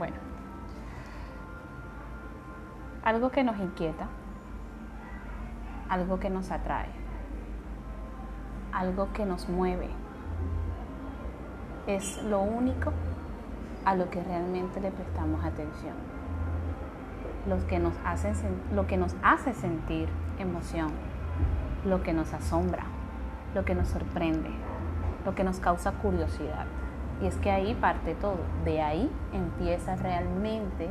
Bueno, algo que nos inquieta, algo que nos atrae, algo que nos mueve, es lo único a lo que realmente le prestamos atención. Lo que nos hace, sentir emoción, lo que nos asombra, lo que nos sorprende, lo que nos causa curiosidad. Y es que ahí parte todo, de ahí empieza realmente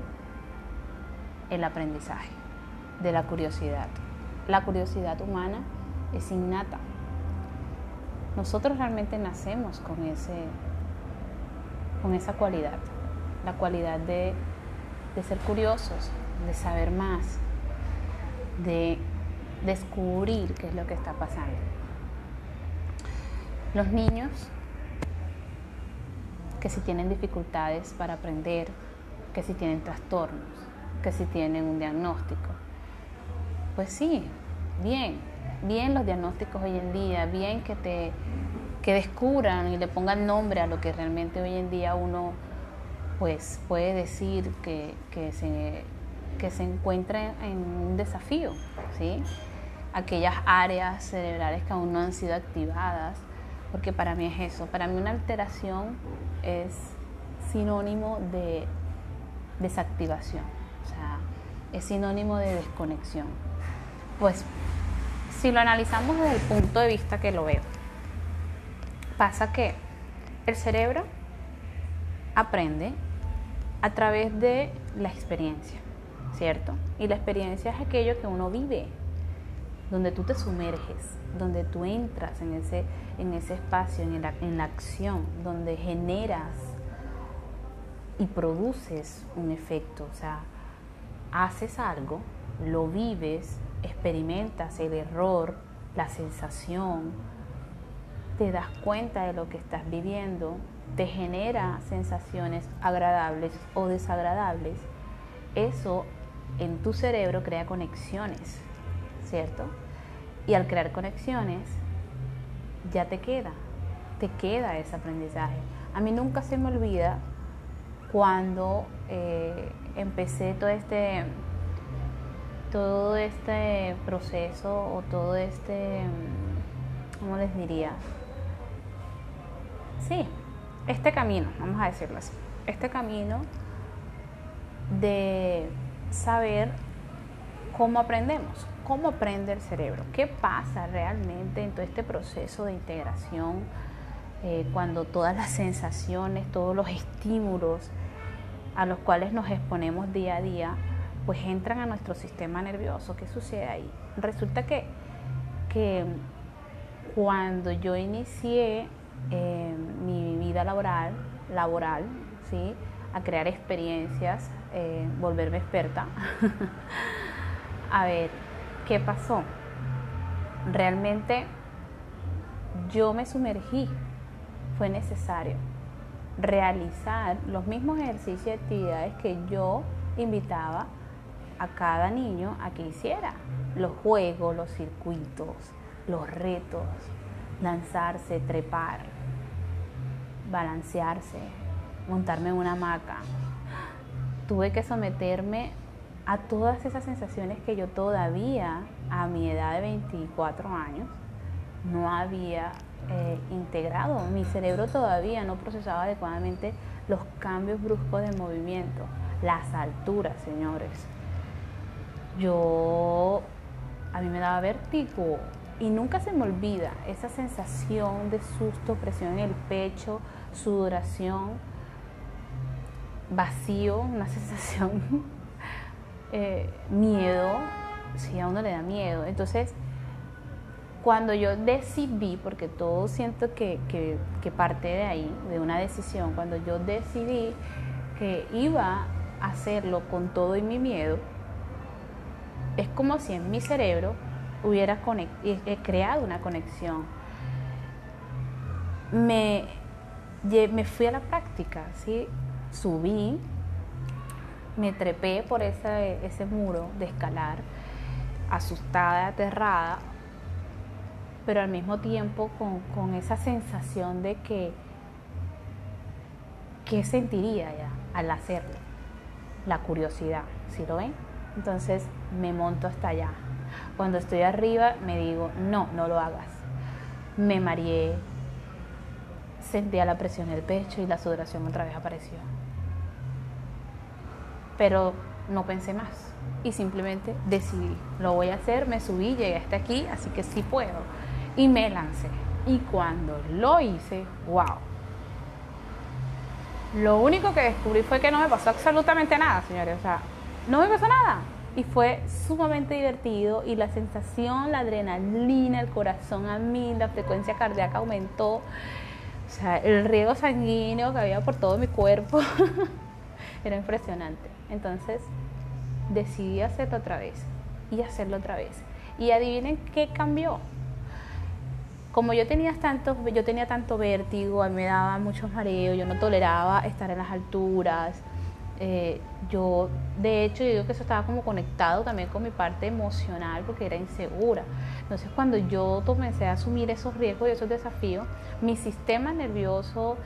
el aprendizaje, de la curiosidad. La curiosidad humana es innata. Nosotros realmente nacemos con, ese, con esa cualidad, la cualidad de, de ser curiosos, de saber más, de descubrir qué es lo que está pasando. Los niños que si tienen dificultades para aprender, que si tienen trastornos, que si tienen un diagnóstico. Pues sí, bien, bien los diagnósticos hoy en día, bien que te que descubran y le pongan nombre a lo que realmente hoy en día uno pues puede decir que, que se, que se encuentra en un desafío, ¿sí? aquellas áreas cerebrales que aún no han sido activadas, porque para mí es eso, para mí una alteración es sinónimo de desactivación, o sea, es sinónimo de desconexión. Pues si lo analizamos desde el punto de vista que lo veo, pasa que el cerebro aprende a través de la experiencia, ¿cierto? Y la experiencia es aquello que uno vive, donde tú te sumerges, donde tú entras en ese, en ese espacio, en la, en la acción, donde generas y produces un efecto, o sea, haces algo, lo vives, experimentas el error, la sensación, te das cuenta de lo que estás viviendo, te genera sensaciones agradables o desagradables, eso en tu cerebro crea conexiones ¿cierto? Y al crear conexiones, ya te queda, te queda ese aprendizaje. A mí nunca se me olvida cuando eh, empecé todo este, todo este proceso o todo este, ¿cómo les diría? Sí, este camino, vamos a decirlo así, este camino de saber cómo aprendemos, cómo aprende el cerebro, qué pasa realmente en todo este proceso de integración eh, cuando todas las sensaciones, todos los estímulos a los cuales nos exponemos día a día, pues entran a nuestro sistema nervioso. ¿Qué sucede ahí? Resulta que, que cuando yo inicié eh, mi vida laboral, laboral, ¿sí? a crear experiencias, eh, volverme experta, a ver, ¿qué pasó? Realmente yo me sumergí, fue necesario realizar los mismos ejercicios y actividades que yo invitaba a cada niño a que hiciera. Los juegos, los circuitos, los retos, lanzarse, trepar, balancearse, montarme en una hamaca. Tuve que someterme a todas esas sensaciones que yo todavía, a mi edad de 24 años, no había eh, integrado. Mi cerebro todavía no procesaba adecuadamente los cambios bruscos de movimiento, las alturas, señores. Yo, a mí me daba vértigo y nunca se me olvida esa sensación de susto, presión en el pecho, sudoración, vacío, una sensación eh, miedo, si a uno le da miedo. Entonces, cuando yo decidí, porque todo siento que, que, parte de ahí, de una decisión, cuando yo decidí que iba a hacerlo con todo y mi miedo, es como si en mi cerebro hubiera creado una conexión. Me, me fui a la práctica, ¿sí? subí, me trepé por ese, muro de escalar, asustada, aterrada, pero al mismo tiempo con, esa sensación de que, ¿qué sentiría ya al hacerlo? la curiosidad, ¿sí lo ven? Entonces me monto hasta allá. Cuando estoy arriba me digo, no, no lo hagas. Me mareé, sentía la presión en el pecho y la sudoración otra vez apareció. Pero no pensé más y simplemente decidí, lo voy a hacer, me subí, llegué hasta aquí, así que sí puedo. Y me lancé. Y cuando lo hice, wow. Lo único que descubrí fue que no me pasó absolutamente nada, señores. O sea, no me pasó nada. Y fue sumamente divertido y la sensación, la adrenalina, el corazón a mí, la frecuencia cardíaca aumentó. O sea, el riego sanguíneo que había por todo mi cuerpo era impresionante. Entonces, decidí hacerlo otra vez y hacerlo otra vez. Y adivinen qué cambió. Como yo tenía tanto, yo tenía tanto vértigo, me daba muchos mareos, yo no toleraba estar en las alturas. Eh, yo, de hecho, yo digo que eso estaba como conectado también con mi parte emocional porque era insegura. Entonces, cuando yo comencé a asumir esos riesgos y esos desafíos, mi sistema nervioso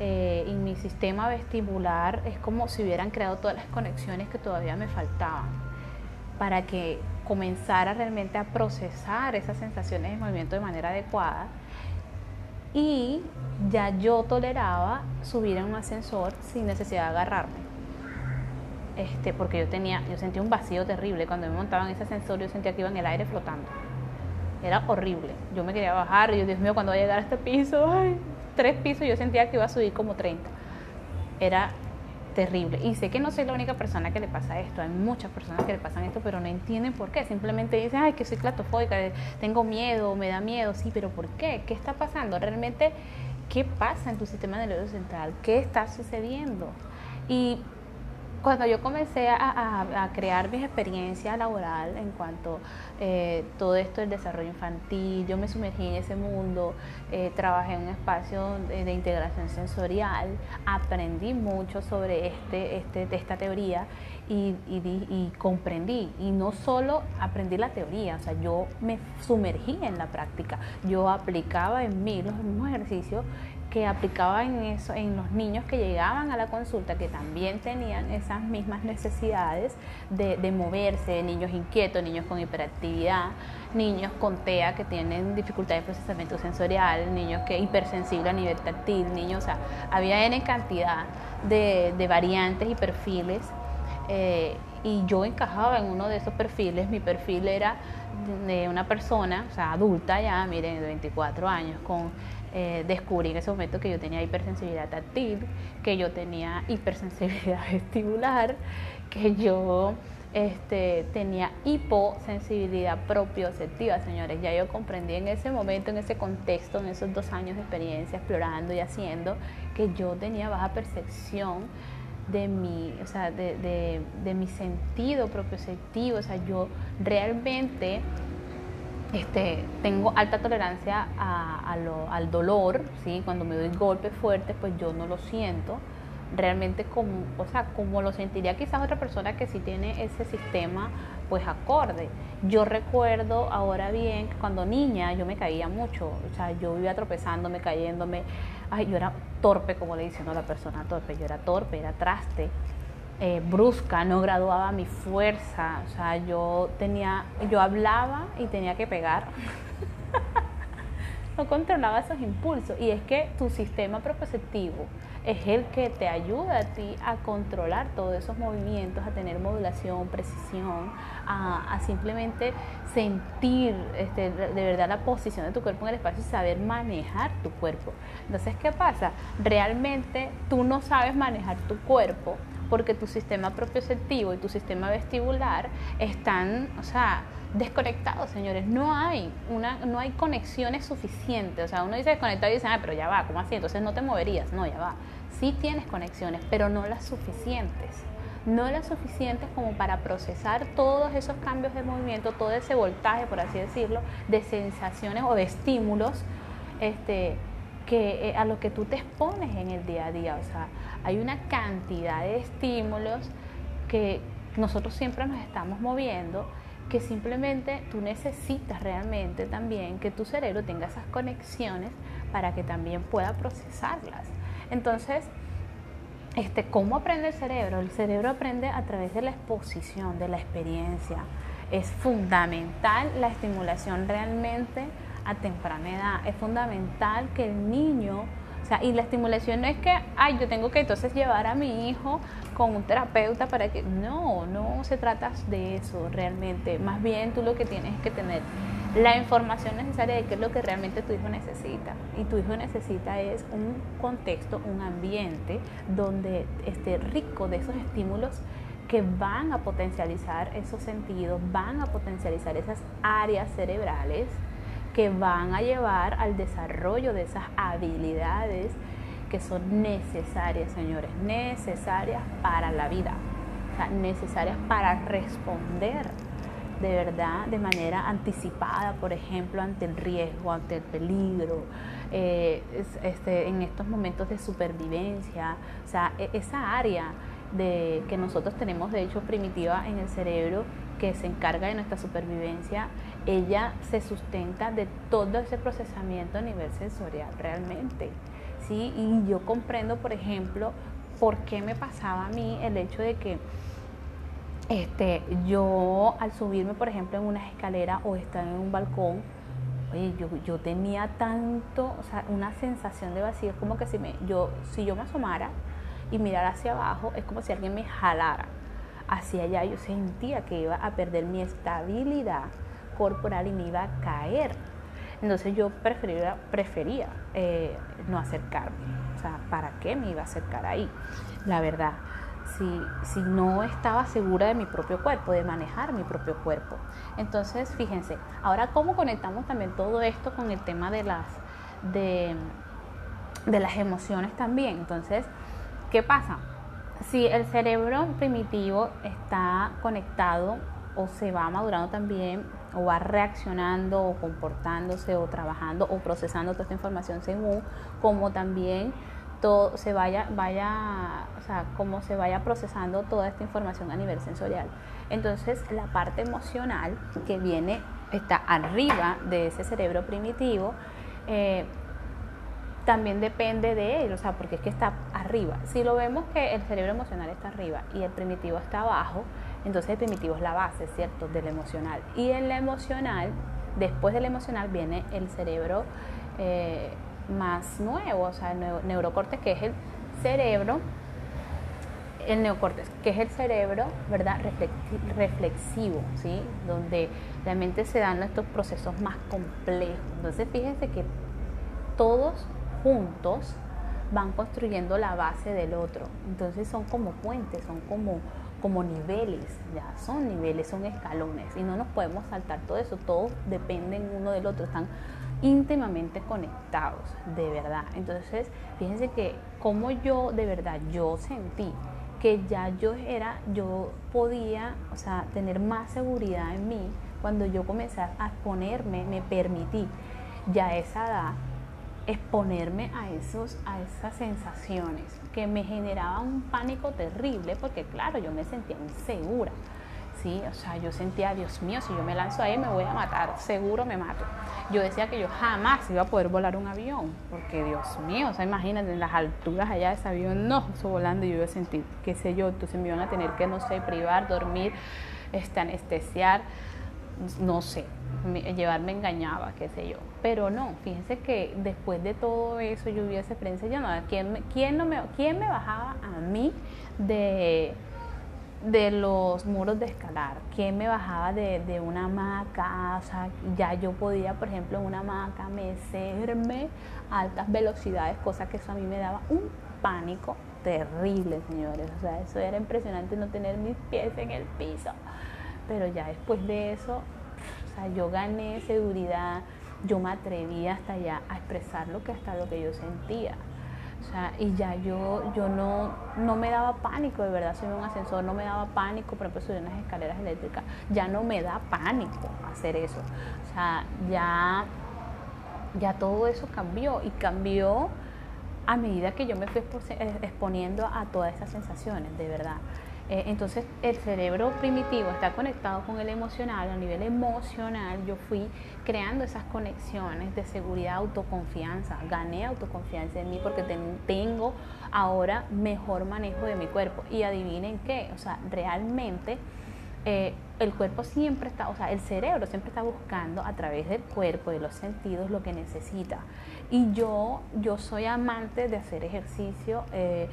eh, y mi sistema vestibular es como si hubieran creado todas las conexiones que todavía me faltaban para que comenzara realmente a procesar esas sensaciones de movimiento de manera adecuada y ya yo toleraba subir en un ascensor sin necesidad de agarrarme. Este, porque yo tenía, yo sentía un vacío terrible. Cuando me montaba en ese ascensor yo sentía que iba en el aire flotando. Era horrible. Yo me quería bajar y yo, Dios mío, cuando voy a llegar a este piso, ay, tres pisos yo sentía que iba a subir como 30. Era terrible. Y sé que no soy la única persona que le pasa esto. Hay muchas personas que le pasan esto, pero no entienden por qué. Simplemente dicen, ay, que soy clatofóbica, tengo miedo, me da miedo. Sí, pero ¿por qué? ¿Qué está pasando? Realmente, ¿qué pasa en tu sistema nervioso central? ¿Qué está sucediendo? Y cuando yo comencé a, crear mi experiencia laboral en cuanto eh, todo esto del desarrollo infantil, yo me sumergí en ese mundo, eh, trabajé en un espacio de, integración sensorial, aprendí mucho sobre este, este, esta teoría y, y, comprendí. Y no solo aprendí la teoría, o sea, yo me sumergí en la práctica, yo aplicaba en mí los mismos ejercicios que aplicaba en eso en los niños que llegaban a la consulta que también tenían esas mismas necesidades de, de, moverse, niños inquietos, niños con hiperactividad, niños con TEA que tienen dificultad de procesamiento sensorial, niños que hipersensibles a nivel táctil, niños, o sea, había N cantidad de, de variantes y perfiles eh, y yo encajaba en uno de esos perfiles, mi perfil era de una persona, o sea, adulta ya, miren, de 24 años, con eh, descubrí en ese momento que yo tenía hipersensibilidad táctil, que yo tenía hipersensibilidad vestibular, que yo este, tenía hiposensibilidad propioceptiva, señores. Ya yo comprendí en ese momento, en ese contexto, en esos dos años de experiencia explorando y haciendo, que yo tenía baja percepción de mi, o sea, de, de mi sentido propioceptivo. O sea, yo realmente este, tengo alta tolerancia al dolor, ¿sí? cuando me doy golpes fuertes, pues yo no lo siento realmente como, o sea, como lo sentiría quizás otra persona que sí tiene ese sistema pues acorde. Yo recuerdo ahora bien que cuando niña yo me caía mucho, o sea, yo vivía tropezándome, cayéndome, ay, yo era torpe, como le dicen a la persona torpe, yo era torpe, era traste. Eh, brusca, no graduaba mi fuerza, o sea, yo tenía, yo hablaba y tenía que pegar. no controlaba esos impulsos y es que tu sistema proprioceptivo es el que te ayuda a ti a controlar todos esos movimientos, a tener modulación, precisión, a, simplemente sentir este, de verdad la posición de tu cuerpo en el espacio y saber manejar tu cuerpo. Entonces, ¿qué pasa? Realmente tú no sabes manejar tu cuerpo porque tu sistema propioceptivo y tu sistema vestibular están, o sea, desconectados, señores. No hay una, no hay conexiones suficientes. O sea, uno dice desconectado y dice, ah, pero ya va, ¿cómo así? Entonces no te moverías. No, ya va. Sí tienes conexiones, pero no las suficientes. No las suficientes como para procesar todos esos cambios de movimiento, todo ese voltaje, por así decirlo, de sensaciones o de estímulos este, que, eh, a lo que tú te expones en el día a día. O sea, hay una cantidad de estímulos que nosotros siempre nos estamos moviendo que simplemente tú necesitas realmente también que tu cerebro tenga esas conexiones para que también pueda procesarlas. Entonces, este, ¿cómo aprende el cerebro? El cerebro aprende a través de la exposición, de la experiencia. Es fundamental la estimulación realmente a temprana edad. Es fundamental que el niño sea, y la estimulación no es que, ay, yo tengo que entonces llevar a mi hijo con un terapeuta para que... No, no se trata de eso realmente. Más bien tú lo que tienes es que tener la información necesaria de qué es lo que realmente tu hijo necesita. Y tu hijo necesita es un contexto, un ambiente donde esté rico de esos estímulos que van a potencializar esos sentidos, van a potencializar esas áreas cerebrales que van a llevar al desarrollo de esas habilidades que son necesarias, señores, necesarias para la vida, necesarias para responder de verdad de manera anticipada, por ejemplo, ante el riesgo, ante el peligro, eh, este, en estos momentos de supervivencia, o sea, e, esa área de, que nosotros tenemos de hecho primitiva en el cerebro que se encarga de nuestra supervivencia, ella se sustenta de todo ese procesamiento a nivel sensorial realmente. ¿sí? Y yo comprendo, por ejemplo, por qué me pasaba a mí el hecho de que este, yo al subirme, por ejemplo, en una escalera o estar en un balcón, oye, yo, yo tenía tanto, o sea, una sensación de vacío, como que si, me, yo, si yo me asomara y mirara hacia abajo, es como si alguien me jalara hacia allá. Yo sentía que iba a perder mi estabilidad corporal y me iba a caer. Entonces yo prefería, prefería eh, no acercarme. O sea, ¿para qué me iba a acercar ahí? La verdad, si, si no estaba segura de mi propio cuerpo, de manejar mi propio cuerpo. Entonces, fíjense, ahora cómo conectamos también todo esto con el tema de las, de, de las emociones también. Entonces, ¿qué pasa? Si el cerebro primitivo está conectado o se va madurando también o va reaccionando o comportándose o trabajando o procesando toda esta información según como también todo se vaya, vaya, o sea, como se vaya procesando toda esta información a nivel sensorial. Entonces, la parte emocional que viene, está arriba de ese cerebro primitivo, eh, también depende de él, o sea, porque es que está arriba. Si lo vemos que el cerebro emocional está arriba y el primitivo está abajo, entonces el primitivo es la base, ¿cierto?, del emocional. Y en la emocional, después del emocional viene el cerebro eh, más nuevo, o sea, el neurocórtex, que es el cerebro, el neocórtex, que es el cerebro, ¿verdad?, reflexivo, ¿sí?, donde realmente se dan estos procesos más complejos. Entonces, fíjense que todos juntos van construyendo la base del otro. Entonces son como puentes, son como, como niveles, ya son niveles, son escalones y no nos podemos saltar todo eso, todos dependen uno del otro, están íntimamente conectados, de verdad. Entonces, fíjense que como yo de verdad yo sentí que ya yo era, yo podía, o sea, tener más seguridad en mí cuando yo comencé a ponerme, me permití ya esa edad exponerme a, esos, a esas sensaciones que me generaban un pánico terrible porque claro, yo me sentía insegura. Sí, o sea, yo sentía, Dios mío, si yo me lanzo ahí me voy a matar, seguro me mato. Yo decía que yo jamás iba a poder volar un avión, porque Dios mío, o sea, imagínate en las alturas allá de ese avión, no, eso volando y yo iba a sentir, qué sé yo, entonces me iban a tener que, no sé, privar, dormir, este, anestesiar, no sé, llevarme engañaba, qué sé yo. Pero no, fíjense que después de todo eso yo vi esa experiencia no, ¿quién, me, quién, no me, ¿quién me bajaba a mí de, de los muros de escalar? ¿Quién me bajaba de, de una hamaca? O sea, ya yo podía, por ejemplo, en una hamaca mecerme a altas velocidades, cosa que eso a mí me daba un pánico terrible, señores. O sea, eso era impresionante no tener mis pies en el piso. Pero ya después de eso, yo gané seguridad, yo me atreví hasta allá a expresar lo que hasta lo que yo sentía. O sea, y ya yo, yo no, no me daba pánico, de verdad, subir un ascensor, no me daba pánico, por ejemplo, subir unas escaleras eléctricas, ya no me da pánico hacer eso. O sea, ya, ya todo eso cambió y cambió a medida que yo me fui exponiendo a todas esas sensaciones, de verdad. Eh, entonces el cerebro primitivo está conectado con el emocional, a nivel emocional yo fui creando esas conexiones de seguridad, autoconfianza, gané autoconfianza en mí porque tengo ahora mejor manejo de mi cuerpo y adivinen qué, o sea, realmente eh, el cuerpo siempre está, o sea, el cerebro siempre está buscando a través del cuerpo, de los sentidos, lo que necesita. Y yo, yo soy amante de hacer ejercicio. Eh,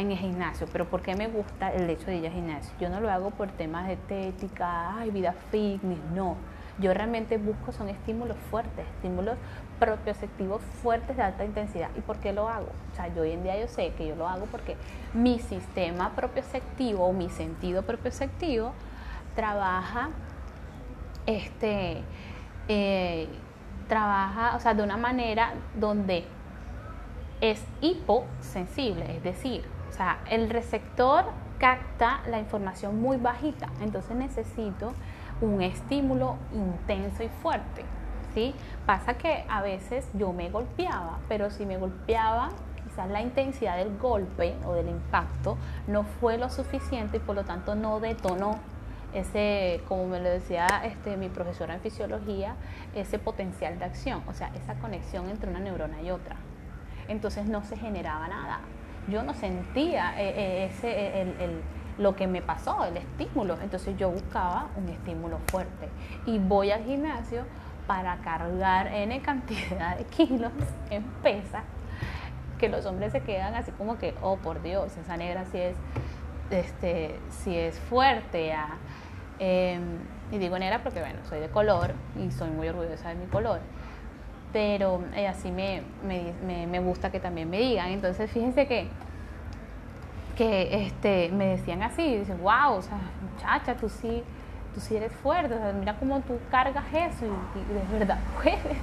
en el gimnasio, pero ¿por qué me gusta el hecho de ir al gimnasio? Yo no lo hago por temas de estética, ay, vida fitness, no. Yo realmente busco son estímulos fuertes, estímulos propioceptivos fuertes de alta intensidad. ¿Y por qué lo hago? O sea, yo hoy en día yo sé que yo lo hago porque mi sistema propioceptivo o mi sentido propioceptivo trabaja este eh, trabaja, o sea, de una manera donde es hiposensible, es decir, sea, el receptor capta la información muy bajita, entonces necesito un estímulo intenso y fuerte. ¿sí? Pasa que a veces yo me golpeaba, pero si me golpeaba, quizás la intensidad del golpe o del impacto no fue lo suficiente y por lo tanto no detonó ese, como me lo decía este, mi profesora en fisiología, ese potencial de acción, o sea, esa conexión entre una neurona y otra. Entonces no se generaba nada yo no sentía eh, eh, ese, eh, el, lo que me pasó, el estímulo. Entonces yo buscaba un estímulo fuerte. Y voy al gimnasio para cargar N cantidad de kilos en pesa, que los hombres se quedan así como que, oh por Dios, esa negra sí es, este, sí es fuerte. Em, y digo negra porque, bueno, soy de color y soy muy orgullosa de mi color pero eh, así me, me, me, gusta que también me digan. Entonces, fíjense que, que este, me decían así, dicen, wow, o sea, muchacha, tú sí, tú sí eres fuerte, mira cómo tú cargas eso y, de verdad puedes.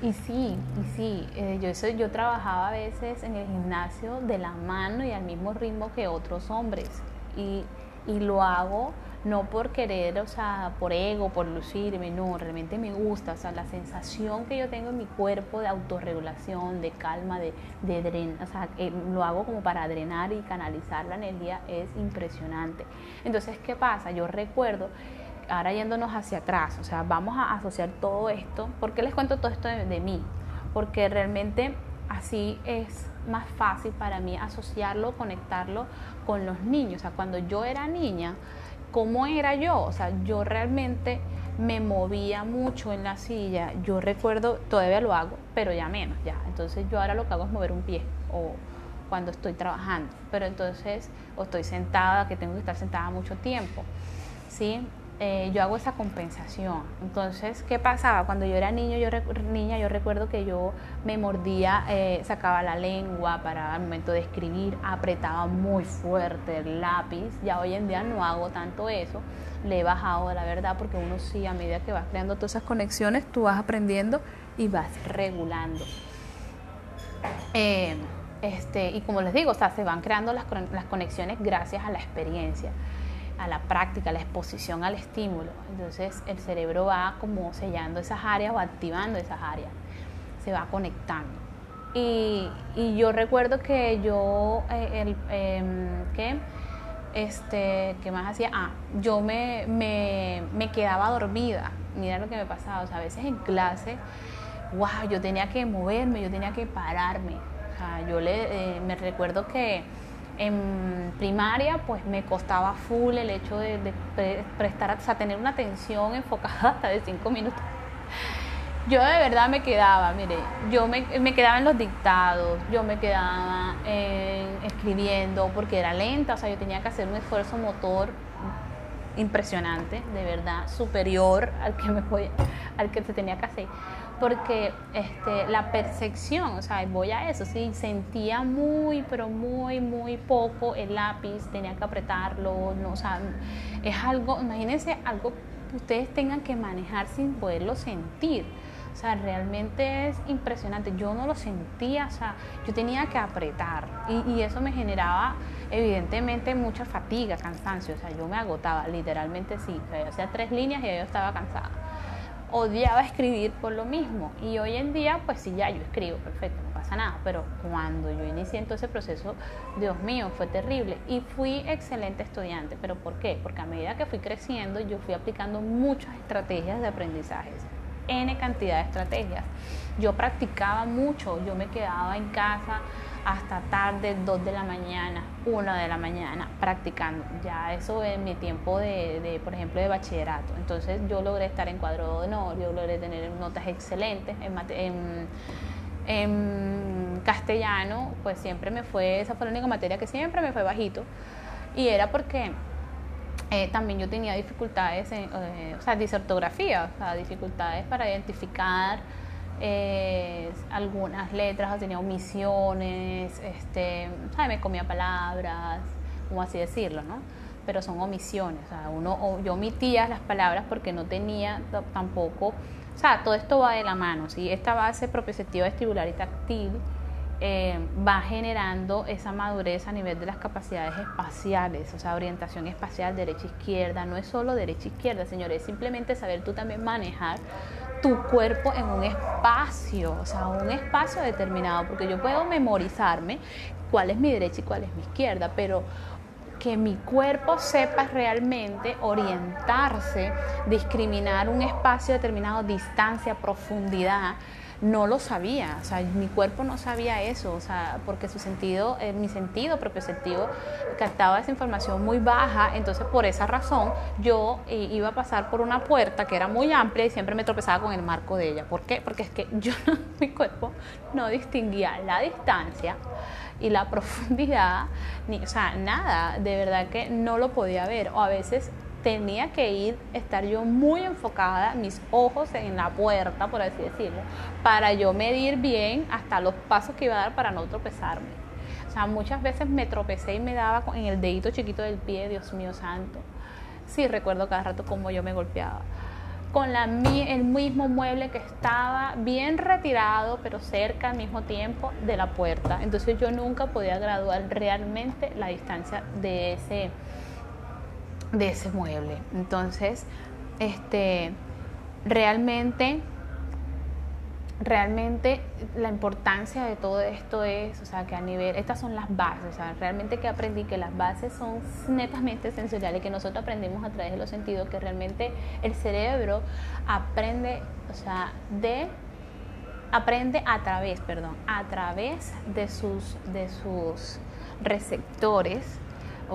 Y sí, y sí, eh, yo, eso, yo trabajaba a veces en el gimnasio de la mano y al mismo ritmo que otros hombres. Y, y lo hago no por querer, o sea, por ego, por lucirme, no, realmente me gusta, o sea, la sensación que yo tengo en mi cuerpo de autorregulación, de calma, de, de drenar, o sea, lo hago como para drenar y canalizar la energía, es impresionante. Entonces, ¿qué pasa? Yo recuerdo, ahora yéndonos hacia atrás, o sea, vamos a asociar todo esto, ¿por qué les cuento todo esto de, de mí? Porque realmente así es más fácil para mí asociarlo, conectarlo con los niños. O sea, cuando yo era niña, ¿Cómo era yo? O sea, yo realmente me movía mucho en la silla. Yo recuerdo, todavía lo hago, pero ya menos, ya. Entonces yo ahora lo que hago es mover un pie o cuando estoy trabajando. Pero entonces, o estoy sentada, que tengo que estar sentada mucho tiempo. ¿Sí? Eh, yo hago esa compensación. Entonces, ¿qué pasaba? Cuando yo era niño, yo niña, yo recuerdo que yo me mordía, eh, sacaba la lengua para al momento de escribir, apretaba muy fuerte el lápiz. Ya hoy en día no hago tanto eso. Le he bajado, la verdad, porque uno sí, a medida que vas creando todas esas conexiones, tú vas aprendiendo y vas regulando. Eh, este, y como les digo, o sea, se van creando las, las conexiones gracias a la experiencia a la práctica, a la exposición al estímulo. Entonces el cerebro va como sellando esas áreas o activando esas áreas, se va conectando. Y, yo recuerdo que yo, eh, el, em, ¿qué? Este, ¿qué más hacía? Ah, yo me, me, quedaba dormida. Mira lo que me pasaba. O sea, a veces en clase, wow, yo tenía que moverme, yo tenía que pararme. O sea, yo le, eh, me recuerdo que en primaria pues me costaba full el hecho de, prestar, o sea, tener una atención enfocada hasta de cinco minutos. Yo de verdad me quedaba, mire, yo me, quedaba en los dictados, yo me quedaba escribiendo porque era lenta, o sea, yo tenía que hacer un esfuerzo motor impresionante, de verdad, superior al que, me al que se tenía que hacer porque este, la percepción, o sea, voy a eso, sí, sentía muy, pero muy, muy poco el lápiz, tenía que apretarlo, no, o sea, es algo, imagínense algo que ustedes tengan que manejar sin poderlo sentir. O sea, realmente es impresionante. Yo no lo sentía, o sea, yo tenía que apretar y, y eso me generaba evidentemente mucha fatiga, cansancio. O sea, yo me agotaba, literalmente sí. O sea, yo hacía tres líneas y yo estaba cansada odiaba escribir por lo mismo. Y hoy en día, pues sí, ya yo escribo, perfecto, no pasa nada. Pero cuando yo inicié todo ese proceso, Dios mío, fue terrible. Y fui excelente estudiante. ¿Pero por qué? Porque a medida que fui creciendo, yo fui aplicando muchas estrategias de aprendizaje. N cantidad de estrategias. Yo practicaba mucho, yo me quedaba en casa hasta tarde, 2 de la mañana, 1 de la mañana, practicando. Ya eso en mi tiempo de, por ejemplo, de bachillerato. Entonces yo logré estar en cuadro de honor, yo logré tener notas excelentes en, en, castellano, pues siempre me fue, esa fue la única materia que siempre me fue bajito. Y era porque eh, también yo tenía dificultades, en, eh, o sea, disortografía, o sea, dificultades para identificar algunas letras, tenía omisiones, este, me comía palabras, como así decirlo, ¿no? Pero son omisiones, o uno, yo omitía las palabras porque no tenía tampoco, o sea, todo esto va de la mano, ¿sí? Esta base propioceptiva vestibular y táctil eh, va generando esa madurez a nivel de las capacidades espaciales, o sea, orientación espacial derecha-izquierda, no es solo derecha-izquierda, señores, es simplemente saber tú también manejar tu cuerpo en un espacio, o sea, un espacio determinado, porque yo puedo memorizarme cuál es mi derecha y cuál es mi izquierda, pero que mi cuerpo sepa realmente orientarse, discriminar un espacio determinado, distancia, profundidad, no lo sabía, o sea, mi cuerpo no sabía eso, o sea, porque su sentido, eh, mi sentido propioceptivo captaba esa información muy baja, entonces por esa razón yo eh, iba a pasar por una puerta que era muy amplia y siempre me tropezaba con el marco de ella. ¿Por qué? Porque es que yo, mi cuerpo no distinguía la distancia y la profundidad, ni, o sea, nada, de verdad que no lo podía ver, o a veces tenía que ir, estar yo muy enfocada, mis ojos en la puerta, por así decirlo, para yo medir bien hasta los pasos que iba a dar para no tropezarme. O sea, muchas veces me tropecé y me daba en el dedito chiquito del pie, Dios mío santo. Sí, recuerdo cada rato cómo yo me golpeaba. Con el mismo mueble que estaba bien retirado, pero cerca al mismo tiempo de la puerta. Entonces yo nunca podía graduar realmente la distancia de ese, de ese mueble. Entonces, este, realmente, realmente la importancia de todo esto es, o sea, que a nivel, estas son las bases, o sea, realmente que aprendí que las bases son netamente sensoriales, que nosotros aprendemos a través de los sentidos, que realmente el cerebro aprende, o sea, de aprende a través, perdón, a través de sus, de sus receptores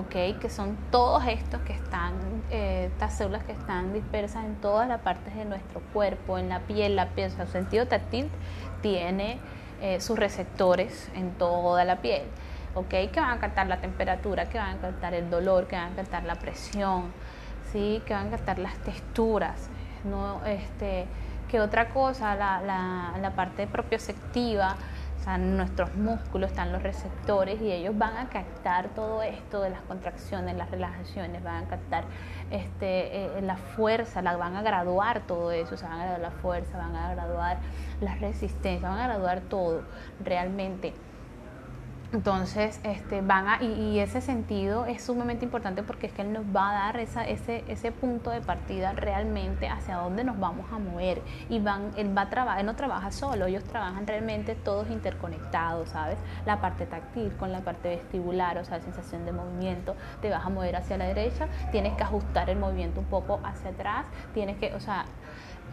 que son todos estos que están, eh, estas células que están dispersas en todas las partes de nuestro cuerpo, en la piel, la piel, o el sentido táctil tiene eh, sus receptores en toda la piel, que van a captar la temperatura, que van a captar el dolor, que van a captar la presión, ¿sí? que van a captar las texturas, ¿no? este, que otra cosa, la, la, la parte propioceptiva, en nuestros músculos, están los receptores y ellos van a captar todo esto de las contracciones, las relajaciones, van a captar este, eh, la fuerza, la, van a graduar todo eso, se van a graduar la fuerza, van a graduar la resistencia, van a graduar todo realmente. Entonces, este, van a, y, ese sentido es sumamente importante porque es que Él nos va a dar esa, ese, ese punto de partida realmente hacia dónde nos vamos a mover. Y van, Él va a trabajar, Él no trabaja solo, ellos trabajan realmente todos interconectados, ¿sabes? La parte táctil con la parte vestibular, o sea, la sensación de movimiento, te vas a mover hacia la derecha, tienes que ajustar el movimiento un poco hacia atrás, tienes que, o sea,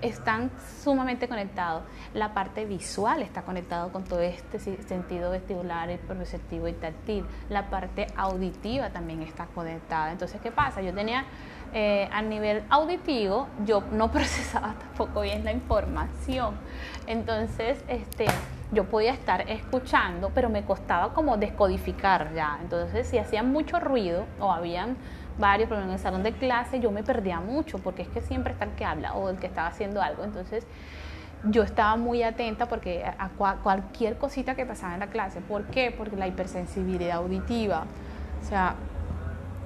están sumamente conectados. La parte visual está conectado con todo este sentido vestibular, y perceptivo y táctil. La parte auditiva también está conectada. Entonces, ¿qué pasa? Yo tenía eh, a nivel auditivo, yo no procesaba tampoco bien la información. Entonces, este, yo podía estar escuchando, pero me costaba como descodificar ya. Entonces, si hacían mucho ruido o habían varios, pero en el salón de clase yo me perdía mucho porque es que siempre está el que habla o el que estaba haciendo algo. Entonces yo estaba muy atenta porque a cualquier cosita que pasaba en la clase. ¿Por qué? Porque la hipersensibilidad auditiva. O sea,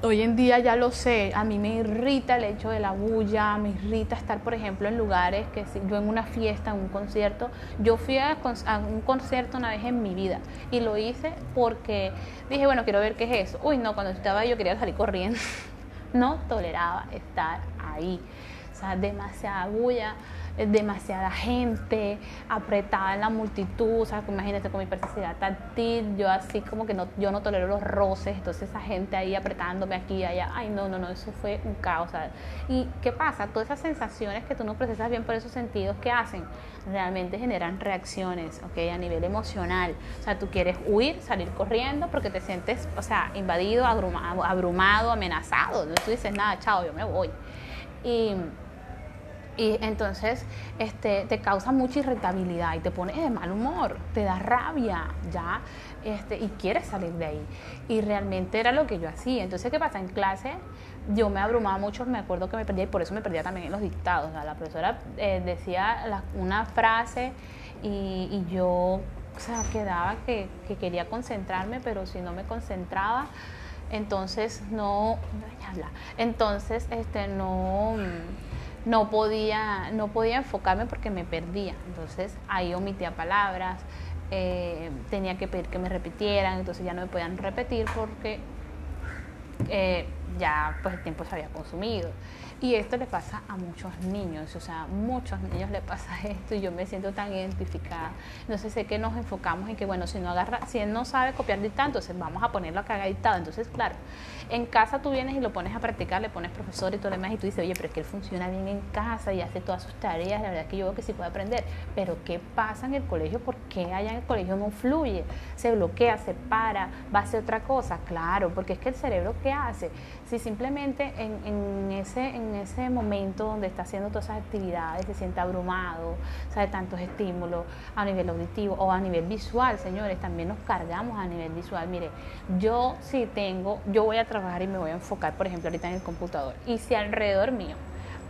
hoy en día ya lo sé, a mí me irrita el hecho de la bulla, me irrita estar, por ejemplo, en lugares que si yo en una fiesta, en un concierto, yo fui a, un concierto una vez en mi vida y lo hice porque dije, bueno, quiero ver qué es eso. Uy, no, cuando estaba ahí yo quería salir corriendo, no toleraba estar ahí, o sea, demasiada bulla demasiada gente, apretada en la multitud, o sea, imagínate con mi persicidad táctil, yo así como que no, yo no tolero los roces, entonces esa gente ahí apretándome aquí y allá, ay no, no, no, eso fue un caos. ¿Y qué pasa? Todas esas sensaciones que tú no procesas bien por esos sentidos, ¿qué hacen? Realmente generan reacciones, ¿ok? A nivel emocional. O sea, tú quieres huir, salir corriendo porque te sientes, o sea, invadido, abrumado, abrumado amenazado. Tú dices, nada, chao, yo me voy. Y y entonces este, te causa mucha irritabilidad y te pones de mal humor, te da rabia, ¿ya? Este, y quieres salir de ahí. Y realmente era lo que yo hacía. Entonces, ¿qué pasa? En clase yo me abrumaba mucho, me acuerdo que me perdía y por eso me perdía también en los dictados. La profesora eh, decía una frase y, yo o sea, quedaba que, que, quería concentrarme, pero si no me concentraba, entonces no, entonces este, no no podía, no podía enfocarme porque me perdía. Entonces ahí omitía palabras, eh, tenía que pedir que me repitieran, entonces ya no me podían repetir porque eh, ya pues el tiempo se había consumido. Y esto le pasa a muchos niños, o sea, muchos niños le pasa esto y yo me siento tan identificada. Entonces sé que nos enfocamos en que, bueno, si no agarra, si él no sabe copiar dictado, entonces vamos a ponerlo a que haga dictado. Entonces, claro, en casa tú vienes y lo pones a practicar, le pones profesor y todo lo demás y tú dices, oye, pero es que él funciona bien en casa y hace todas sus tareas, la verdad que yo veo que sí puede aprender. Pero ¿qué pasa en el colegio? ¿Por qué allá en el colegio no fluye? Se bloquea, se para, va a hacer otra cosa. Claro, porque es que el cerebro, ¿qué hace? Si simplemente en, ese, en ese momento donde está haciendo todas esas actividades se siente abrumado, sabe tantos estímulos a nivel auditivo o a nivel visual, señores, también nos cargamos a nivel visual. Mire, yo si tengo, yo voy a trabajar y me voy a enfocar, por ejemplo, ahorita en el computador, y si alrededor mío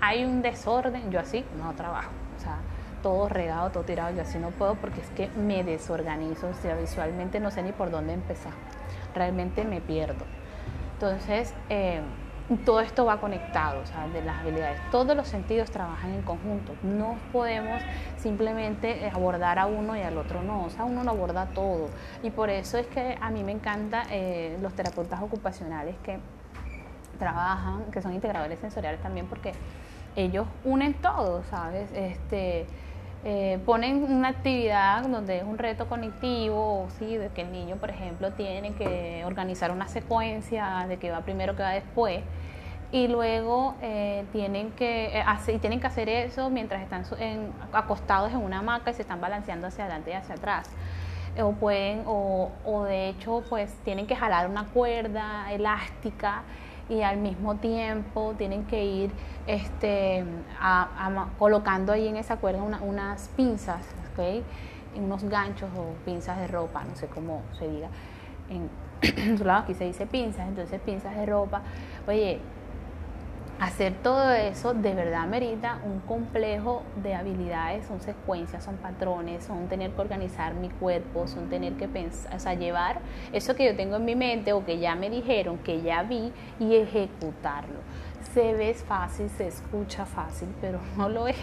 hay un desorden, yo así no trabajo. O sea, todo regado, todo tirado, yo así no puedo porque es que me desorganizo, o sea, visualmente no sé ni por dónde empezar. Realmente me pierdo. Entonces, eh, todo esto va conectado, o sea, de las habilidades. Todos los sentidos trabajan en conjunto. No podemos simplemente abordar a uno y al otro no. O sea, uno no aborda todo. Y por eso es que a mí me encanta eh, los terapeutas ocupacionales que trabajan, que son integradores sensoriales también, porque ellos unen todo, ¿sabes? Este, eh, ponen una actividad donde es un reto cognitivo, ¿sí? de que el niño, por ejemplo, tiene que organizar una secuencia de que va primero, que va después, y luego eh, tienen, que, eh, hacer, tienen que hacer eso mientras están acostados en una hamaca y se están balanceando hacia adelante y hacia atrás. O pueden, o, o de hecho, pues tienen que jalar una cuerda elástica y al mismo tiempo tienen que ir este, colocando ahí en esa cuerda unas pinzas, ¿okay? unos ganchos o pinzas de ropa, no sé cómo se diga. En su lado aquí se dice pinzas, entonces pinzas de ropa. Oye, hacer todo eso de verdad merita un complejo de habilidades, son secuencias, son patrones, son tener que organizar mi cuerpo, son tener que pensar, o sea, llevar eso que yo tengo en mi mente o que ya me dijeron, que ya vi y ejecutarlo. Se ve fácil, se escucha fácil, pero no lo es,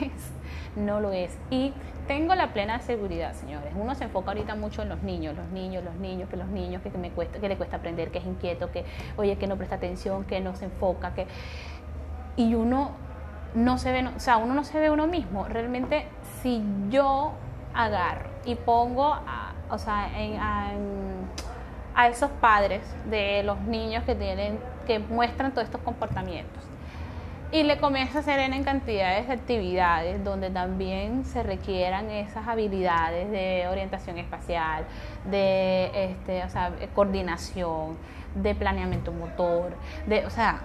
no lo es. Y tengo la plena seguridad, señores. Uno se enfoca ahorita mucho en los niños, los niños, los niños, que los niños, que, me cuesta, que le cuesta aprender, que es inquieto, que oye, que no presta atención, que no se enfoca, que y uno no se ve, o sea, uno no se ve uno mismo. Realmente, si yo agarro y pongo, a, o sea, a, esos padres de los niños que tienen, que muestran todos estos comportamientos, y le comienzo a hacer en cantidades de actividades donde también se requieran esas habilidades de orientación espacial, de este, o sea, coordinación, de planeamiento motor, de, o sea,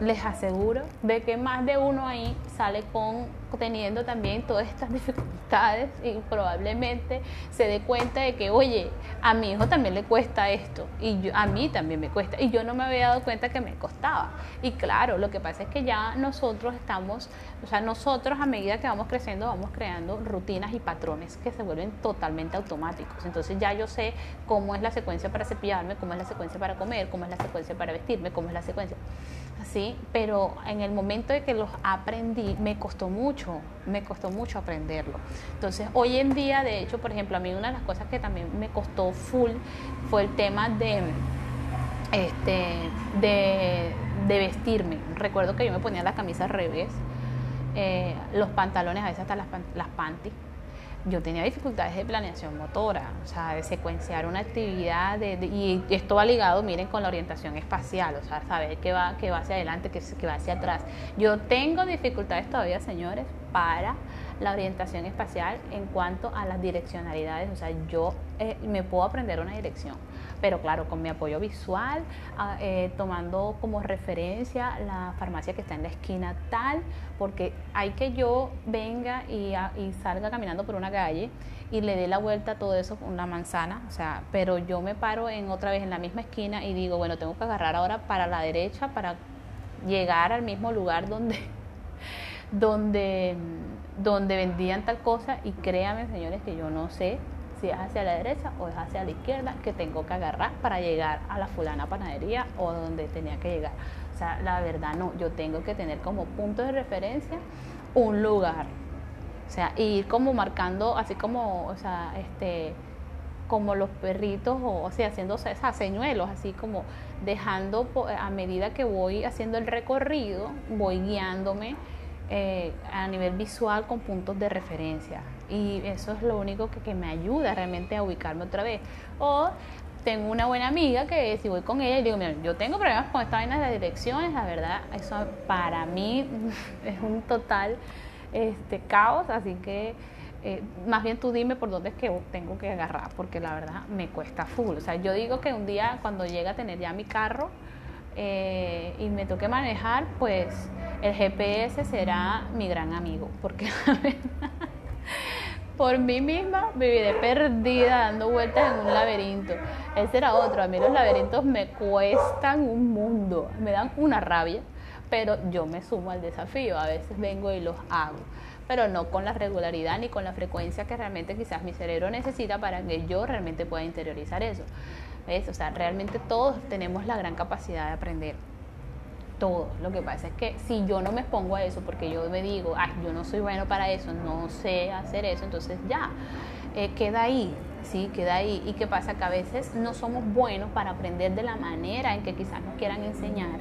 les aseguro de que más de uno ahí sale con teniendo también todas estas dificultades y probablemente se dé cuenta de que, oye, a mi hijo también le cuesta esto y yo, a mí también me cuesta y yo no me había dado cuenta que me costaba. Y claro, lo que pasa es que ya nosotros estamos, o sea, nosotros a medida que vamos creciendo vamos creando rutinas y patrones que se vuelven totalmente automáticos. Entonces ya yo sé cómo es la secuencia para cepillarme, cómo es la secuencia para comer, cómo es la secuencia para vestirme, cómo es la secuencia así, pero en el momento de que los aprendí me costó mucho, me costó mucho aprenderlo. Entonces, hoy en día, de hecho, por ejemplo, a mí una de las cosas que también me costó full fue el tema de este de, vestirme. Recuerdo que yo me ponía la camisa al revés. eh, los pantalones, a veces hasta las, las panties yo tenía dificultades de planeación motora, o sea, de secuenciar una actividad, y esto va ligado, miren, con la orientación espacial, o sea, saber qué va, qué va hacia adelante, qué, qué va hacia atrás. Yo tengo dificultades todavía, señores, para la orientación espacial en cuanto a las direccionalidades, o sea, yo eh, me puedo aprender una dirección, pero claro, con mi apoyo visual, ah, eh, tomando como referencia la farmacia que está en la esquina tal, porque hay que yo venga y, y salga caminando por una calle y le dé la vuelta a todo eso con una manzana, o sea, pero yo me paro en otra vez en la misma esquina y digo, bueno, tengo que agarrar ahora para la derecha para llegar al mismo lugar donde, donde, donde vendían tal cosa y créanme, señores, que yo no sé si es hacia la derecha o es hacia la izquierda que tengo que agarrar para llegar a la fulana panadería o donde tenía que llegar. O sea, la verdad no, yo tengo que tener como punto de referencia un lugar. O sea, ir como marcando, así como, o sea, este, como los perritos, o, o sea, haciendo esos señuelos, así como dejando a medida que voy haciendo el recorrido, voy guiándome eh, a nivel visual con puntos de referencia. Y eso es lo único que, me ayuda realmente a ubicarme otra vez. O tengo una buena amiga que si voy con ella y digo, mira, yo tengo problemas con esta vaina de las direcciones, la verdad, eso para mí es un total este, caos, así que eh, más bien tú dime por dónde es que tengo que agarrar, porque la verdad me cuesta full. O sea, yo digo que un día cuando llegue a tener ya mi carro eh, y me toque manejar, pues el GPS será mi gran amigo, porque la verdad, por mí misma viviré perdida dando vueltas en un laberinto. Ese era otro, a mí los laberintos me cuestan un mundo, me dan una rabia, pero yo me sumo al desafío, a veces vengo y los hago, pero no con la regularidad ni con la frecuencia que realmente quizás mi cerebro necesita para que yo realmente pueda interiorizar eso. ¿Ves? O sea, realmente todos tenemos la gran capacidad de aprender todo. Lo que pasa es que si yo no me expongo a eso, porque yo me digo, ay, yo no soy bueno para eso, no sé hacer eso, entonces ya, eh, queda ahí, ¿sí? Queda ahí. ¿Y qué pasa? Que a veces no somos buenos para aprender de la manera en que quizás nos quieran enseñar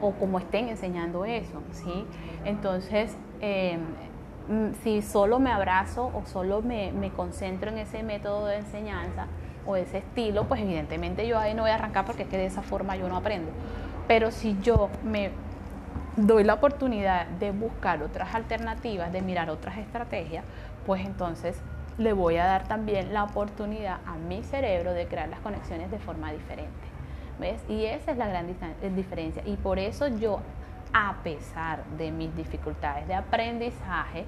o como estén enseñando eso, ¿sí? Entonces, em, mm, si solo me abrazo o solo me, me concentro en ese método de enseñanza o ese estilo, pues evidentemente yo ahí no voy a arrancar porque es que de esa forma yo no aprendo. Pero si yo me doy la oportunidad de buscar otras alternativas, de mirar otras estrategias, pues entonces le voy a dar también la oportunidad a mi cerebro de crear las conexiones de forma diferente. ¿Ves? Y esa es la gran diferencia. Y por eso yo, a pesar de mis dificultades de aprendizaje,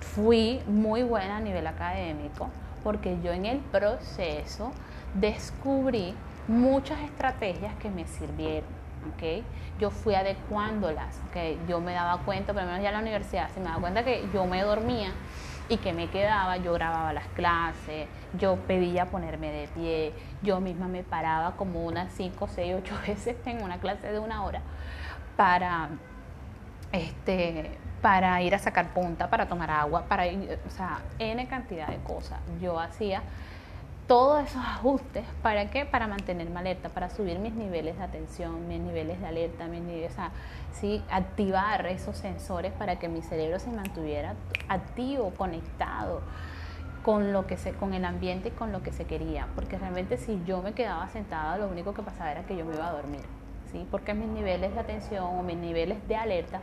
fui muy buena a nivel académico, porque yo en el proceso descubrí muchas estrategias que me sirvieron. ¿Okay? Yo fui adecuándolas, ¿okay? Yo me daba cuenta, por lo menos ya en la universidad, se me daba cuenta que yo me dormía y que me quedaba, yo grababa las clases, yo pedía ponerme de pie, yo misma me paraba como unas 5, 6, 8 veces en una clase de una hora para, este, para ir a sacar punta, para tomar agua, para ir, o sea, N cantidad de cosas. Yo hacía todos esos ajustes, ¿para qué? Para mantenerme alerta, para subir mis niveles de atención, mis niveles de alerta, mis niveles, o ¿sí? activar esos sensores para que mi cerebro se mantuviera activo, conectado con lo que se, con el ambiente y con lo que se quería, porque realmente si yo me quedaba sentada, lo único que pasaba era que yo me iba a dormir, ¿sí? Porque mis niveles de atención o mis niveles de alerta,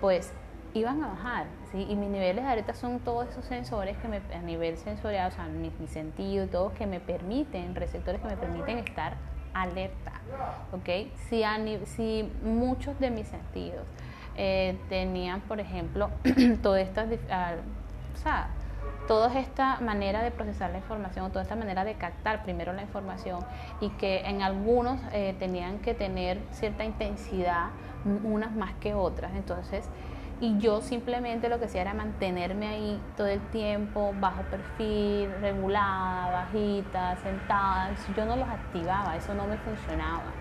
pues iban a bajar, ¿sí? Y mis niveles de alerta son todos esos sensores que me, a nivel sensorial, o sea, mi, sentido y todo, que me permiten, receptores que me permiten estar alerta, ¿ok? Si, muchos de mis sentidos eh, tenían, por ejemplo, todas estas, ah, o sea, toda esta manera de procesar la información, toda esta manera de captar primero la información y que en algunos eh, tenían que tener cierta intensidad, unas más que otras, entonces y yo simplemente lo que hacía era mantenerme ahí todo el tiempo, bajo perfil, regulada, bajita, sentada. Yo no los activaba, eso no me funcionaba.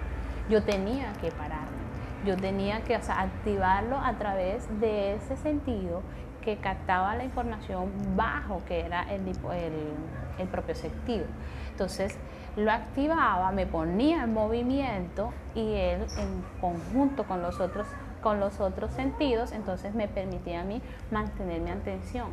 Yo tenía que pararme, yo tenía que activarlo a través de ese sentido que captaba la información bajo, que era el, el, el propio sentido. Entonces, lo activaba, me ponía en movimiento y él en conjunto con los otros, con los otros sentidos, entonces me permitía a mí mantener mi atención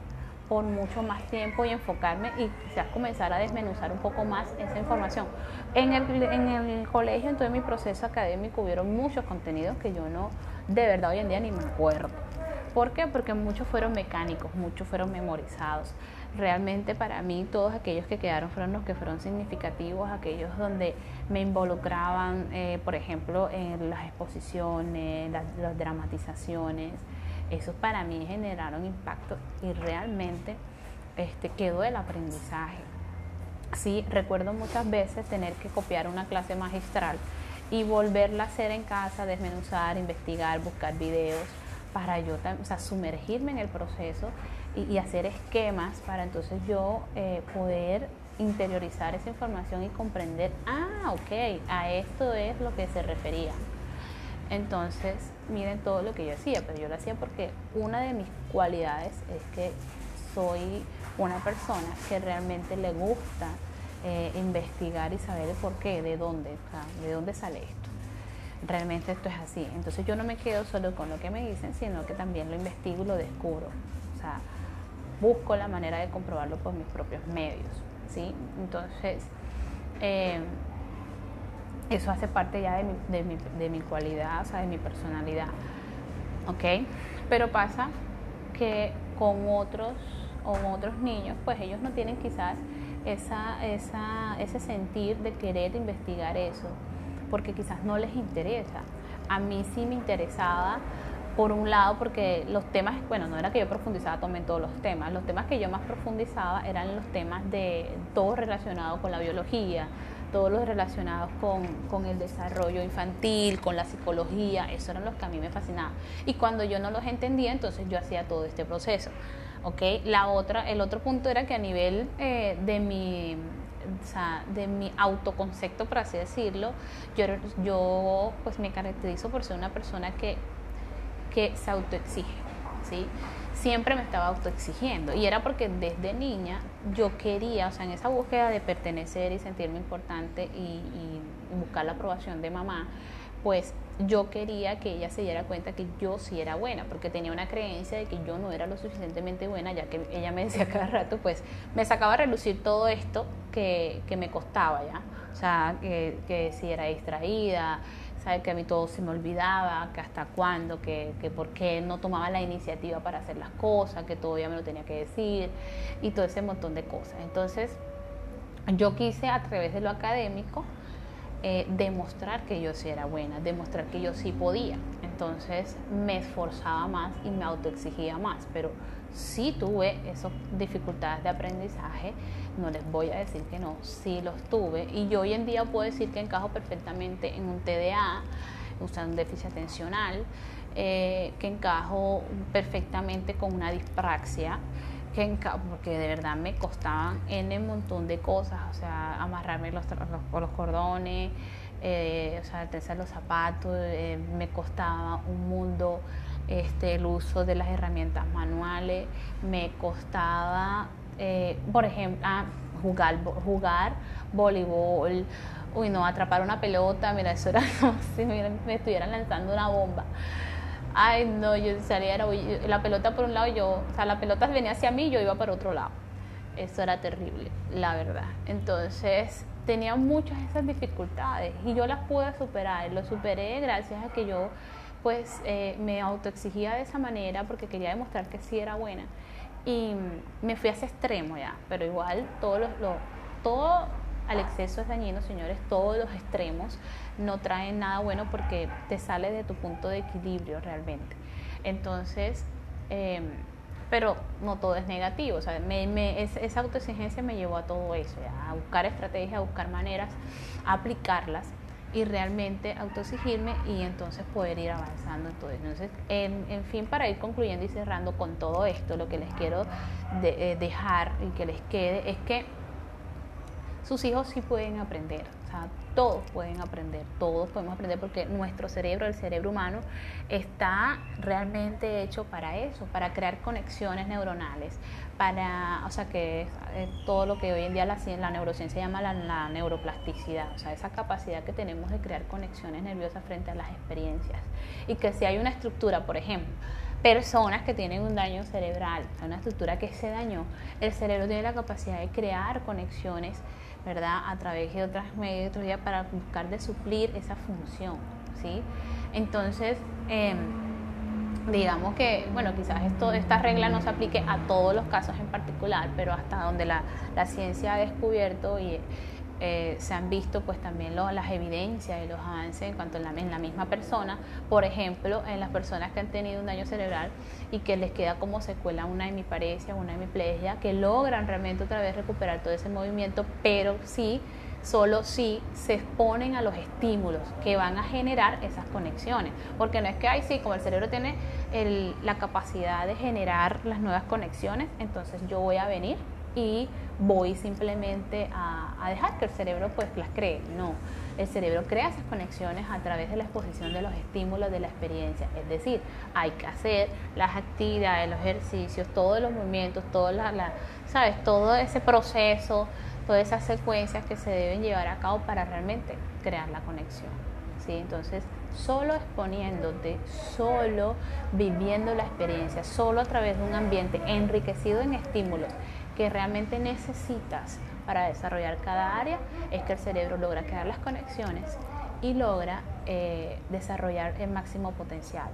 por mucho más tiempo y enfocarme y quizás comenzar a desmenuzar un poco más esa información. En el, en el colegio, en todo mi proceso académico, hubieron muchos contenidos que yo no, de verdad hoy en día ni me acuerdo. ¿Por qué? Porque muchos fueron mecánicos, muchos fueron memorizados. Realmente para mí todos aquellos que quedaron fueron los que fueron significativos, aquellos donde me involucraban, eh, por ejemplo, en las exposiciones, las, dramatizaciones, eso para mí generaron impacto y realmente este, quedó el aprendizaje. Sí, recuerdo muchas veces tener que copiar una clase magistral y volverla a hacer en casa, desmenuzar, investigar, buscar videos para yo o sea, sumergirme en el proceso y, hacer esquemas para entonces yo eh, poder interiorizar esa información y comprender, ah, ok, a esto es lo que se refería. Entonces, miren todo lo que yo hacía, pero yo lo hacía porque una de mis cualidades es que soy una persona que realmente le gusta eh, investigar y saber el por qué, de dónde, de dónde sale esto. Realmente esto es así. Entonces yo no me quedo solo con lo que me dicen, sino que también lo investigo y lo descubro. O sea, busco la manera de comprobarlo por mis propios medios. ¿sí? Entonces, eh, eso hace parte ya de mi, de mi, de mi cualidad, o sea, de mi personalidad. ¿Ok? Pero pasa que con otros o otros niños, pues ellos no tienen quizás esa, esa, ese sentir de querer investigar eso, porque quizás no les interesa. A mí sí me interesaba, por un lado, porque los temas, bueno, no era que yo profundizaba también todos los temas, los temas que yo más profundizaba eran los temas de todo relacionado con la biología, todos los relacionados con, el desarrollo infantil, con la psicología, esos eran los que a mí me fascinaban. Y cuando yo no los entendía, entonces yo hacía todo este proceso. ¿okay? La otra, el otro punto era que a nivel eh, de mi de mi autoconcepto, por así decirlo, yo, yo pues me caracterizo por ser una persona que, que se autoexige, ¿sí? siempre me estaba autoexigiendo y era porque desde niña yo quería, o sea, en esa búsqueda de pertenecer y sentirme importante y, buscar la aprobación de mamá, pues yo quería que ella se diera cuenta que yo sí era buena, porque tenía una creencia de que yo no era lo suficientemente buena, ya que ella me decía cada rato, pues me sacaba a relucir todo esto que, que me costaba ya, o sea, que, que si era distraída, sabe que a mí todo se me olvidaba, que hasta cuándo, que, que por qué no tomaba la iniciativa para hacer las cosas, que todavía me lo tenía que decir y todo ese montón de cosas. Entonces, yo quise a través de lo académico eh, demostrar que yo sí era buena, demostrar que yo sí podía. Entonces me esforzaba más y me autoexigía más, pero sí tuve esas dificultades de aprendizaje, no les voy a decir que no, sí los tuve. Y yo hoy en día puedo decir que encajo perfectamente en un TDA, usando un déficit atencional, eh, que encajo perfectamente con una dispraxia, que porque de verdad me costaban en un montón de cosas, o sea, amarrarme los, los, los cordones, eh, o sea, tensar los zapatos, eh, me costaba un mundo este, el uso de las herramientas manuales, me costaba, eh, por ejemplo, ah, jugar, jugar voleibol, uy, no, atrapar una pelota, mira, eso era como si me, estuvieran lanzando una bomba ay no, yo salía, la pelota por un lado, yo, o sea, la pelota venía hacia mí, yo iba para otro lado. Eso era terrible, la verdad. Entonces tenía muchas de esas dificultades y yo las pude superar. Lo superé gracias a que yo pues eh, me autoexigía de esa manera porque quería demostrar que sí era buena. Y me fui a ese extremo ya, pero igual todo lo, todo al exceso es dañino, señores, todos los extremos no traen nada bueno porque te sale de tu punto de equilibrio realmente. Entonces, em, pero no todo es negativo, o sea, esa autoexigencia me llevó a todo eso, a buscar estrategias, a buscar maneras, a aplicarlas y realmente autoexigirme y entonces poder ir avanzando en. Entonces, en, fin, para ir concluyendo y cerrando con todo esto, lo que les quiero eh, dejar y que les quede es que sus hijos sí pueden aprender, sea, todos pueden aprender, todos podemos aprender porque nuestro cerebro, el cerebro humano, está realmente hecho para eso, para crear conexiones neuronales, para, o sea, que es, todo lo que hoy en día la, la neurociencia llama la, la, neuroplasticidad, o sea, esa capacidad que tenemos de crear conexiones nerviosas frente a las experiencias. Y que si hay una estructura, por ejemplo, personas que tienen un daño cerebral, una estructura que se dañó, el cerebro tiene la capacidad de crear conexiones ¿verdad? A través de otras medios para buscar de suplir esa función, ¿sí? Entonces, em, digamos que, bueno, quizás esto, esta regla no se aplique a todos los casos en particular, pero hasta donde la, la ciencia ha descubierto y eh, se han visto pues también las evidencias y los avances en cuanto a la, en la misma persona, por ejemplo, en las personas que han tenido un daño cerebral y que les queda como secuela una hemiparesia, una hemiplegia, que logran realmente otra vez recuperar todo ese movimiento, pero sí, solo si se exponen a los estímulos que van a generar esas conexiones, porque no es que, hay sí, como el cerebro tiene la capacidad de generar las nuevas conexiones, entonces yo voy a venir y voy simplemente a, dejar que el cerebro pues las cree. No, el cerebro crea esas conexiones a través de la exposición de los estímulos de la experiencia. Es decir, hay que hacer las actividades, los ejercicios, todos los movimientos, todo la, ¿sabes? todo ese proceso, todas esas secuencias que se deben llevar a cabo para realmente crear la conexión. ¿sí? Entonces, solo exponiéndote, solo viviendo la experiencia, solo a través de un ambiente enriquecido en estímulos que realmente necesitas para desarrollar cada área es que el cerebro logra crear las conexiones y logra eh, desarrollar el máximo potencial.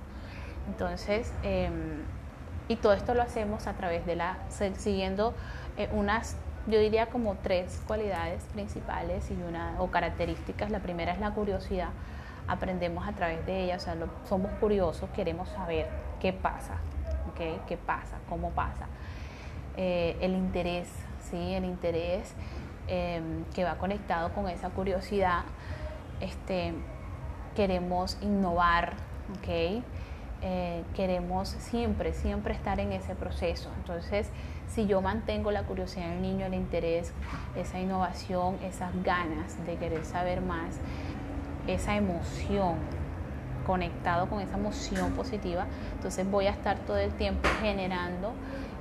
Entonces, em, y todo esto lo hacemos a través de la, siguiendo eh, unas, yo diría como tres cualidades principales y una, o características. La primera es la curiosidad. Aprendemos a través de ella, o sea, somos curiosos, queremos saber qué pasa, ¿okay? ¿Qué pasa? ¿Cómo pasa? Eh, el interés, ¿sí? el interés em, que va conectado con esa curiosidad. Este, queremos innovar, ¿okay? Eh, queremos siempre, siempre estar en ese proceso. Entonces, si yo mantengo la curiosidad en el niño, el interés, esa innovación, esas ganas de querer saber más, esa emoción, conectado con esa emoción positiva, entonces voy a estar todo el tiempo generando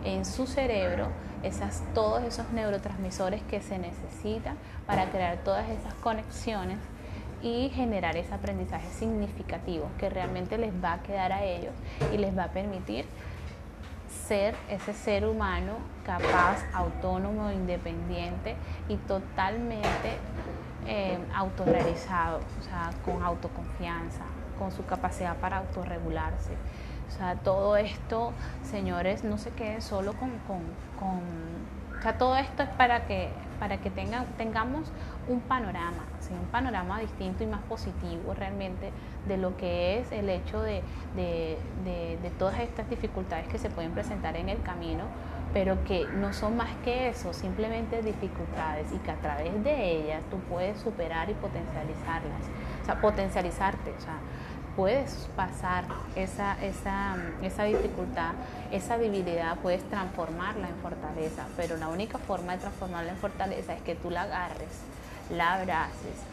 en su cerebro esas, todos esos neurotransmisores que se necesitan para crear todas esas conexiones y generar ese aprendizaje significativo que realmente les va a quedar a ellos y les va a permitir ser ese ser humano capaz, autónomo, independiente y totalmente eh, autorrealizado, o sea, con autoconfianza, con su capacidad para autorregularse. O sea, todo esto, señores, no se queden solo con, con, o sea, todo esto es para que, para que tengan, tengamos un panorama, un panorama distinto y más positivo realmente de lo que es el hecho de, de, de todas estas dificultades que se pueden presentar en el camino, pero que no son más que eso, simplemente dificultades y que a través de ellas tú puedes superar y potencializarlas, o sea, potencializarte, o sea, puedes pasar esa, esa, esa dificultad, esa debilidad, puedes transformarla en fortaleza, pero la única forma de transformarla en fortaleza es que tú la agarres, la abraces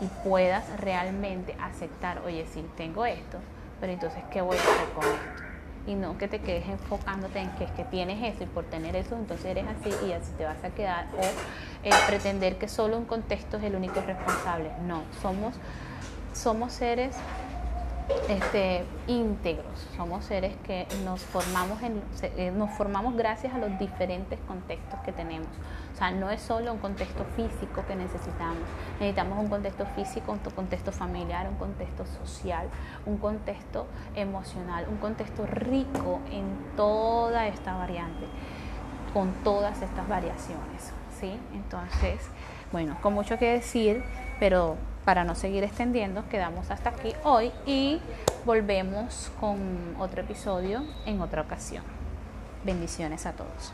y puedas realmente aceptar, oye, sí, tengo esto, pero entonces, ¿qué voy a hacer con esto? y no que te quedes enfocándote en que es que tienes eso y por tener eso entonces eres así y así te vas a quedar o eh, pretender que solo un contexto es el único responsable. No, somos, somos seres este, íntegros, somos seres que nos formamos, en, eh, nos formamos gracias a los diferentes contextos que tenemos. O sea, no es solo un contexto físico que necesitamos, necesitamos un contexto físico, un contexto familiar, un contexto social, un contexto emocional, un contexto rico en toda esta variante, con todas estas variaciones. ¿sí? Entonces, bueno, con mucho que decir, pero para no seguir extendiendo, quedamos hasta aquí hoy y volvemos con otro episodio en otra ocasión. Bendiciones a todos.